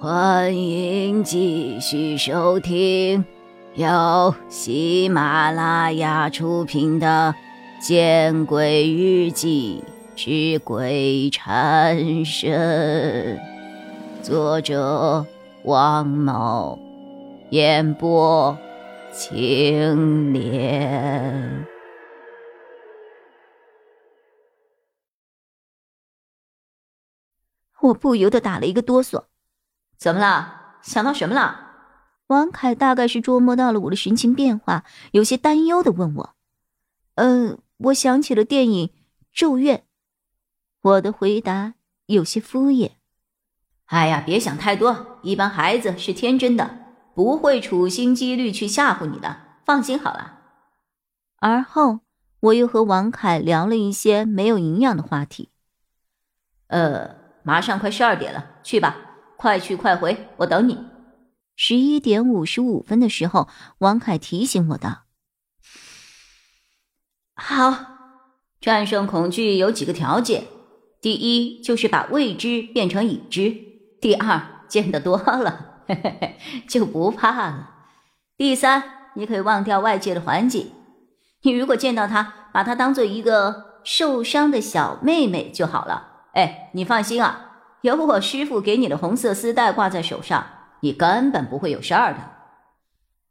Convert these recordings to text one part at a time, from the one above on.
欢迎继续收听由喜马拉雅出品的《见鬼日记之鬼缠身》，作者王某，演播青莲。我不由得打了一个哆嗦。怎么了？想到什么了？王凯大概是捉摸到了我的神情变化，有些担忧的问我：“呃，我想起了电影《咒怨》。”我的回答有些敷衍：“哎呀，别想太多，一般孩子是天真的，不会处心积虑去吓唬你的，放心好了。”而后，我又和王凯聊了一些没有营养的话题。呃，马上快十二点了，去吧。快去快回，我等你。十一点五十五分的时候，王凯提醒我道：“好，战胜恐惧有几个条件，第一就是把未知变成已知；第二，见得多了嘿嘿 就不怕了；第三，你可以忘掉外界的环境。你如果见到他，把他当做一个受伤的小妹妹就好了。哎，你放心啊。”有我师傅给你的红色丝带挂在手上，你根本不会有事儿的。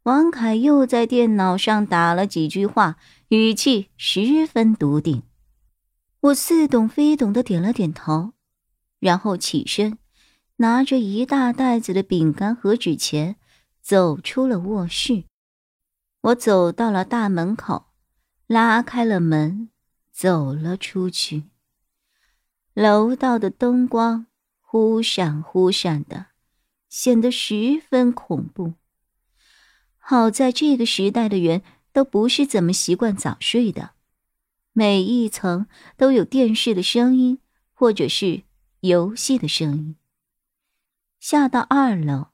王凯又在电脑上打了几句话，语气十分笃定。我似懂非懂的点了点头，然后起身，拿着一大袋子的饼干和纸钱，走出了卧室。我走到了大门口，拉开了门，走了出去。楼道的灯光。忽闪忽闪的，显得十分恐怖。好在这个时代的人都不是怎么习惯早睡的，每一层都有电视的声音，或者是游戏的声音。下到二楼，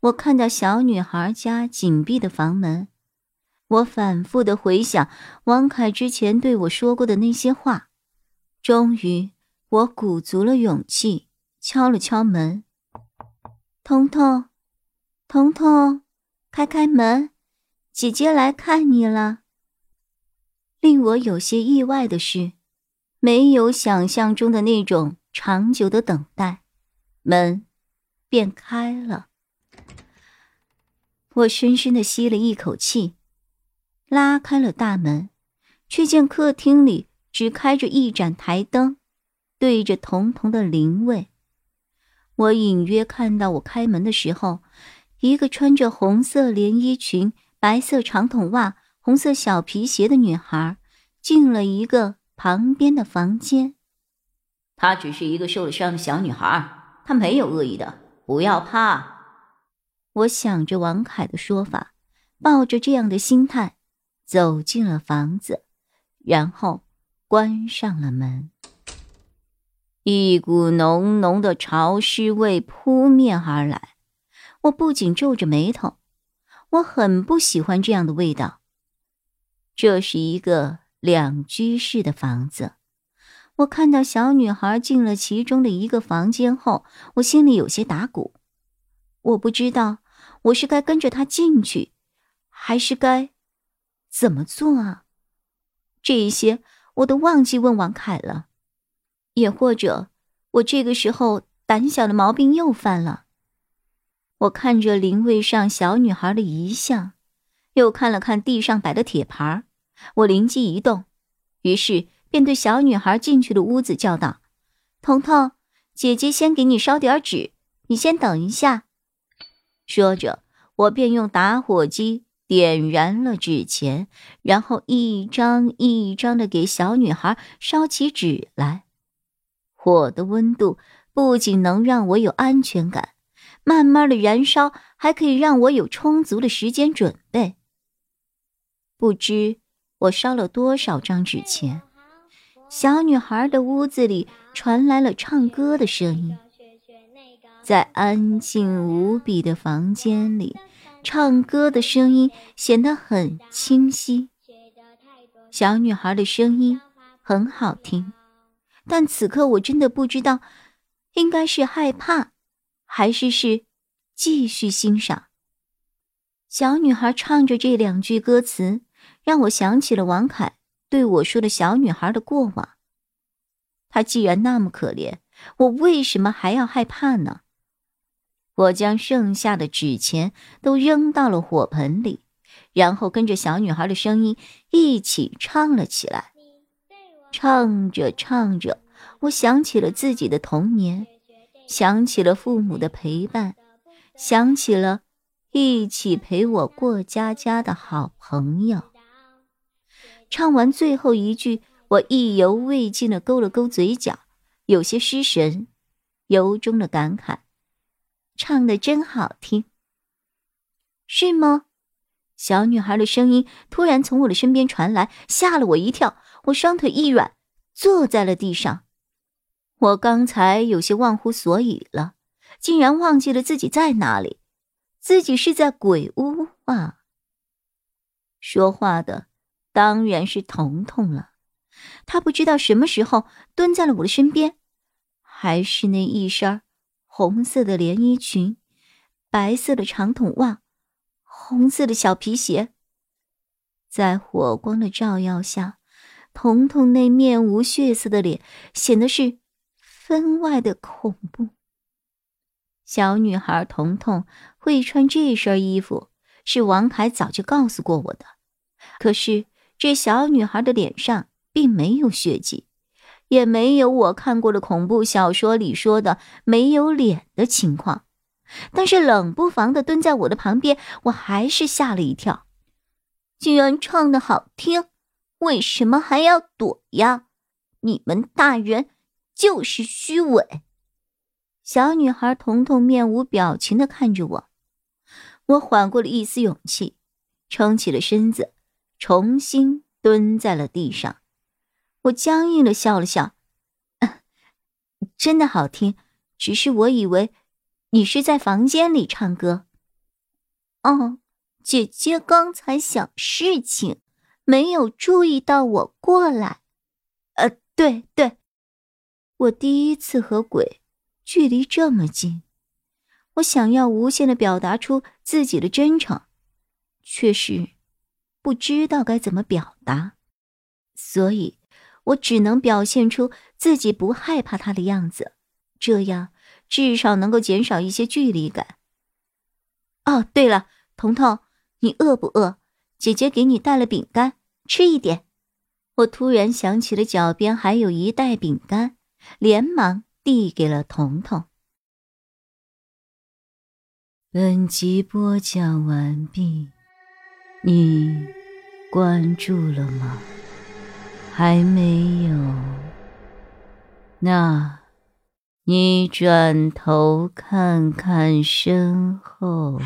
我看到小女孩家紧闭的房门，我反复的回想王凯之前对我说过的那些话，终于，我鼓足了勇气。敲了敲门，彤彤，彤彤，开开门，姐姐来看你了。令我有些意外的是，没有想象中的那种长久的等待，门便开了。我深深的吸了一口气，拉开了大门，却见客厅里只开着一盏台灯，对着彤彤的灵位。我隐约看到，我开门的时候，一个穿着红色连衣裙、白色长筒袜、红色小皮鞋的女孩进了一个旁边的房间。她只是一个受了伤的小女孩，她没有恶意的，不要怕。我想着王凯的说法，抱着这样的心态走进了房子，然后关上了门。一股浓浓的潮湿味扑面而来，我不仅皱着眉头，我很不喜欢这样的味道。这是一个两居室的房子，我看到小女孩进了其中的一个房间后，我心里有些打鼓。我不知道我是该跟着她进去，还是该怎么做啊？这一些我都忘记问王凯了。也或者，我这个时候胆小的毛病又犯了。我看着灵位上小女孩的遗像，又看了看地上摆的铁盘，我灵机一动，于是便对小女孩进去的屋子叫道：“彤彤，姐姐先给你烧点纸，你先等一下。”说着，我便用打火机点燃了纸钱，然后一张一张的给小女孩烧起纸来。火的温度不仅能让我有安全感，慢慢的燃烧还可以让我有充足的时间准备。不知我烧了多少张纸钱，小女孩的屋子里传来了唱歌的声音，在安静无比的房间里，唱歌的声音显得很清晰。小女孩的声音很好听。但此刻我真的不知道，应该是害怕，还是是继续欣赏？小女孩唱着这两句歌词，让我想起了王凯对我说的小女孩的过往。她既然那么可怜，我为什么还要害怕呢？我将剩下的纸钱都扔到了火盆里，然后跟着小女孩的声音一起唱了起来。唱着唱着，我想起了自己的童年，想起了父母的陪伴，想起了一起陪我过家家的好朋友。唱完最后一句，我意犹未尽的勾了勾嘴角，有些失神，由衷的感慨。唱的真好听，是吗？小女孩的声音突然从我的身边传来，吓了我一跳。我双腿一软，坐在了地上。我刚才有些忘乎所以了，竟然忘记了自己在哪里，自己是在鬼屋啊！说话的当然是彤彤了，她不知道什么时候蹲在了我的身边，还是那一身。红色的连衣裙，白色的长筒袜，红色的小皮鞋。在火光的照耀下，彤彤那面无血色的脸显得是分外的恐怖。小女孩彤彤会穿这身衣服，是王凯早就告诉过我的。可是这小女孩的脸上并没有血迹。也没有我看过的恐怖小说里说的没有脸的情况，但是冷不防的蹲在我的旁边，我还是吓了一跳。居然唱的好听，为什么还要躲呀？你们大人就是虚伪。小女孩彤彤面无表情的看着我，我缓过了一丝勇气，撑起了身子，重新蹲在了地上。我僵硬的笑了笑，真的好听，只是我以为你是在房间里唱歌。哦，姐姐刚才想事情，没有注意到我过来。呃，对对，我第一次和鬼距离这么近，我想要无限的表达出自己的真诚，却是不知道该怎么表达，所以。我只能表现出自己不害怕他的样子，这样至少能够减少一些距离感。哦，对了，彤彤，你饿不饿？姐姐给你带了饼干，吃一点。我突然想起了脚边还有一袋饼干，连忙递给了彤彤。本集播讲完毕，你关注了吗？还没有，那，你转头看看身后。